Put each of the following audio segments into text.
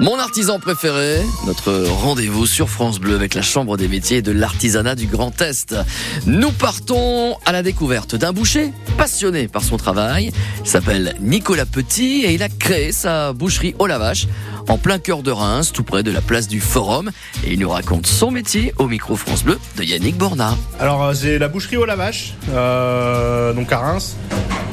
Mon artisan préféré, notre rendez-vous sur France Bleu avec la Chambre des métiers de l'artisanat du Grand Est. Nous partons à la découverte d'un boucher passionné par son travail. Il s'appelle Nicolas Petit et il a créé sa boucherie au la vache en plein cœur de Reims, tout près de la place du Forum. Et il nous raconte son métier au micro France Bleu de Yannick Borna. Alors euh, c'est la boucherie au la vache, euh, donc à Reims.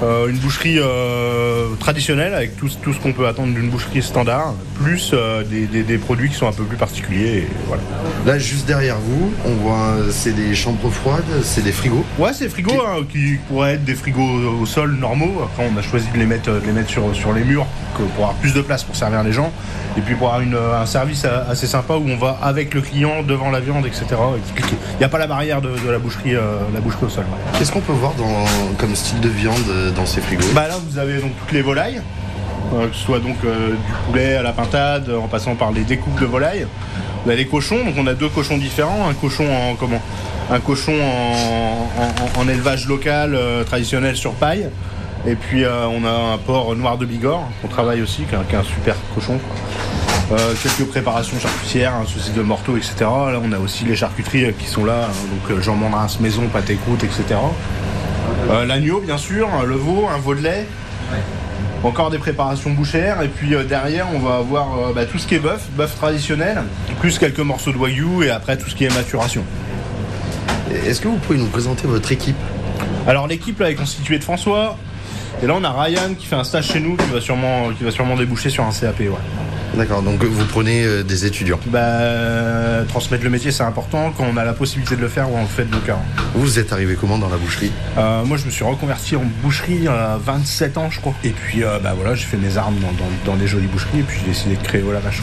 Euh, une boucherie euh, traditionnelle avec tout, tout ce qu'on peut attendre d'une boucherie standard, plus euh, des, des- des produits qui sont un peu plus particuliers. et voilà. Là, juste derrière vous, on voit, c'est des chambres froides, c'est des frigos. Ouais, c'est des frigos hein, qui pourraient être des frigos au sol normaux. Après, on a choisi de les mettre, de les mettre sur, sur les murs pour avoir plus de place pour servir les gens. Et puis pour avoir une- un service assez sympa où on va avec le client devant la viande, etc. Il n'y a pas la barrière de, de la, boucherie, la boucherie au sol. Qu'est-ce qu'on peut voir dans, comme style de viande dans ces frigos Bah là, vous avez donc toutes les volailles, euh, que ce soit donc euh, du poulet à la pintade, en passant par les découpes de volailles. Vous avez les cochons, donc on a deux cochons différents, un cochon en comment? Un cochon en, élevage local euh, traditionnel sur paille. Et puis on a un porc noir de Bigorre qu'on travaille aussi, qui est un, super cochon. Quelques préparations charcutières, un saucisse de morteau, etc. Là, on a aussi les charcuteries qui sont là, hein, donc jambon de maison, pâté croûte, etc. Euh, L'agneau, bien sûr, le veau, un veau de lait. Encore des préparations bouchères. Et puis euh, derrière, on va avoir euh, bah, tout ce qui est bœuf, bœuf traditionnel, plus quelques morceaux de wagyu et après tout ce qui est maturation. Est-ce que vous pouvez nous présenter votre équipe? Alors l'équipe là est constituée de François. Et là, on a Ryan qui fait un stage chez nous, qui va sûrement, qui va sûrement déboucher sur un CAP. Ouais. D'accord, donc vous prenez euh, des étudiants. Bah, transmettre le métier, c'est important. Quand on a la possibilité de le faire, on le fait de nos cœurs. Vous êtes arrivé comment dans la boucherie? Euh, moi, je me suis reconverti en boucherie à 27 ans, je crois. Et puis, euh, bah voilà, j'ai fait mes armes dans, dans- dans des jolies boucheries. Et puis, j'ai décidé de créer Oh la vache.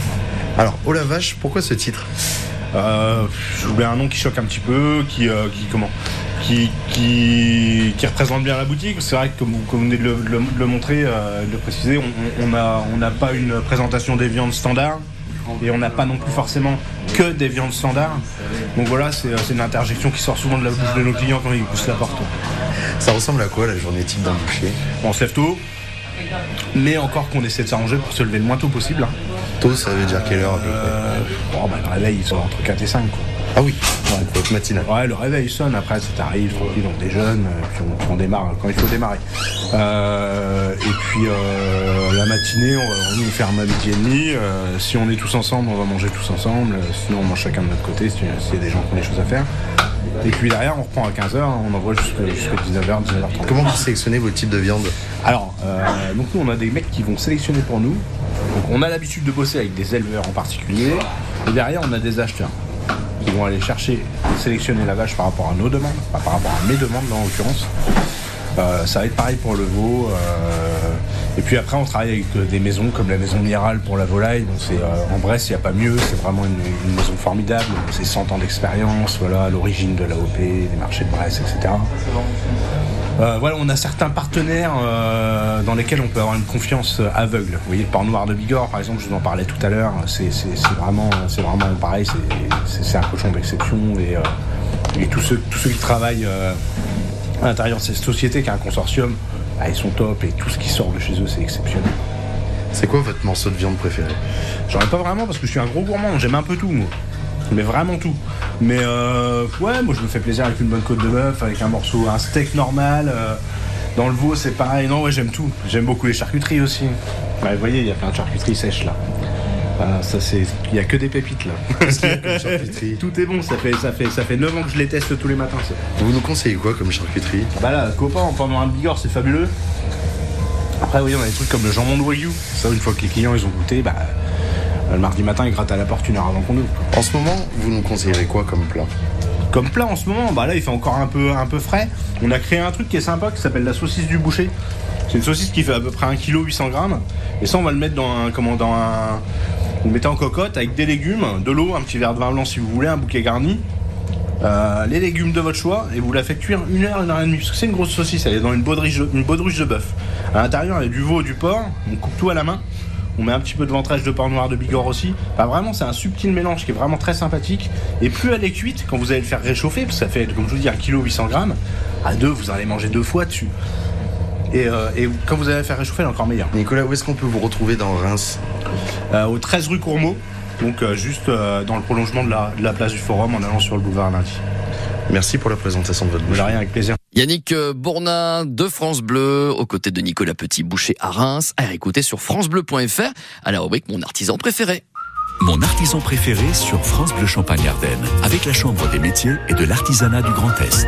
Alors, oh la vache, pourquoi ce titre? Euh, je voulais un nom qui choque un petit peu, qui, euh, qui comment? Qui, qui, qui représente bien la boutique. C'est vrai que comme vous, venez de le, de montrer, euh, de le préciser, on on- on a- on n'a pas une présentation des viandes standards et on n'a pas non plus forcément que des viandes standards. Donc voilà, c'est c'est une interjection qui sort souvent de la bouche de nos clients quand ils poussent la porte. Ça ressemble à quoi la journée type d'un boucher? On se lève tôt, mais encore qu'on essaie de s'arranger pour se lever le moins tôt possible. hein. Tôt, ça veut dire quelle heure près Euh, bon, bah, le réveil, ils sont entre 4 et 5. Quoi. Ah oui, donc votre matinale. Ouais, le réveil sonne, après ça t'arrive, tranquille, on déjeune, euh, puis on, démarre quand il faut démarrer. Euh, et puis euh, la matinée, on, on ferme à midi et demi. euh, si on est tous ensemble, on va manger tous ensemble. sinon, on mange chacun de notre côté si- s'il y a des gens qui ont des choses à faire. Et puis derrière, on reprend à 15h, on envoie jusqu'à 19h, 19h30. Comment vous sélectionnez vos types de viande? Alors, donc nous, on a des mecs qui vont sélectionner pour nous. Donc, on a l'habitude de bosser avec des éleveurs en particulier. Et derrière, on a des acheteurs qui vont aller chercher sélectionner la vache par rapport à nos demandes, par rapport à mes demandes en l'occurrence. Euh, ça va être pareil pour le veau. euh, puis après, on travaille avec euh, des maisons comme la maison Miral pour la volaille. Donc c'est euh, en Bresse, il n'y a pas mieux. C'est vraiment une, maison formidable. C'est 100 ans d'expérience. Voilà, l'origine de l'AOP, des marchés de Bresse, etc. Euh, voilà, on a certains partenaires dans lesquels on peut avoir une confiance aveugle. Vous voyez, le port noir de Bigorre, par exemple, je vous en parlais tout à l'heure, c'est vraiment, c'est vraiment pareil, c'est- un cochon d'exception. Et, tous, ceux, tous ceux qui travaillent à l'intérieur de cette société, qui est un consortium, bah, ils sont top et tout ce qui sort de chez eux, c'est exceptionnel. C'est quoi votre morceau de viande préféré J'en ai pas vraiment parce que je suis un gros gourmand, j'aime un peu tout, moi. Mais vraiment tout. Mais euh, ouais, moi je me fais plaisir avec une bonne côte de bœuf, avec un morceau, un steak normal. euh, dans le veau, c'est pareil. Non, ouais, j'aime tout. J'aime beaucoup les charcuteries aussi. Ouais, vous voyez, il y a plein de charcuteries sèches là. Ah, ça c'est, il y a que des pépites là. Tout est bon. Ça fait, ça fait, ça fait 9 ans que je les teste tous les matins. ça. Vous nous conseillez quoi comme charcuterie? Bah là, copain en pendant un bigorre, c'est fabuleux. Après, oui, on a des trucs comme le jambon de Wagyu. Ça, une fois que les clients ils ont goûté, bah, le mardi matin, ils grattent à la porte une heure avant qu'on ouvre. En ce moment, vous nous conseillerez quoi comme plat? Comme plat en ce moment, bah là il fait encore un peu, un peu frais. On a créé un truc qui est sympa qui s'appelle la saucisse du boucher. C'est une saucisse qui fait à peu près 1 kg 800 grammes. Et ça on va le mettre dans un, comment, dans un, vous mettez en cocotte avec des légumes, de l'eau, un petit verre de vin blanc si vous voulez, un bouquet garni. Euh, les légumes de votre choix et vous la faites cuire une heure, une heure et demie. Parce que c'est une grosse saucisse, elle est dans une baudruche, de- bœuf. À l'intérieur, il y a du veau, du porc. On coupe tout à la main. On met un petit peu de ventrèche de porc noir de Bigorre aussi. Vraiment, c'est un subtil mélange qui est vraiment très sympathique. Et plus elle est cuite, quand vous allez le faire réchauffer, parce que ça fait, comme je vous dis, 1 kg 800 grammes, à deux, vous allez manger deux fois dessus. Et, euh, et quand vous allez faire réchauffer, elle est encore meilleure. Nicolas, où est-ce qu'on peut vous retrouver dans Reims Euh, au 13 rue Courmeau, donc euh, juste euh, dans le prolongement de la, de la place du Forum en allant sur le boulevard lundi. Merci pour la présentation de votre bouche. rien avec plaisir. Yannick Bournin de France Bleu, aux côtés de Nicolas Petit, boucher à Reims, à écouter sur francebleu.fr à la rubrique Mon artisan préféré. Mon artisan préféré sur France Bleu Champagne Ardenne, avec la Chambre des métiers et de l'artisanat du Grand Est.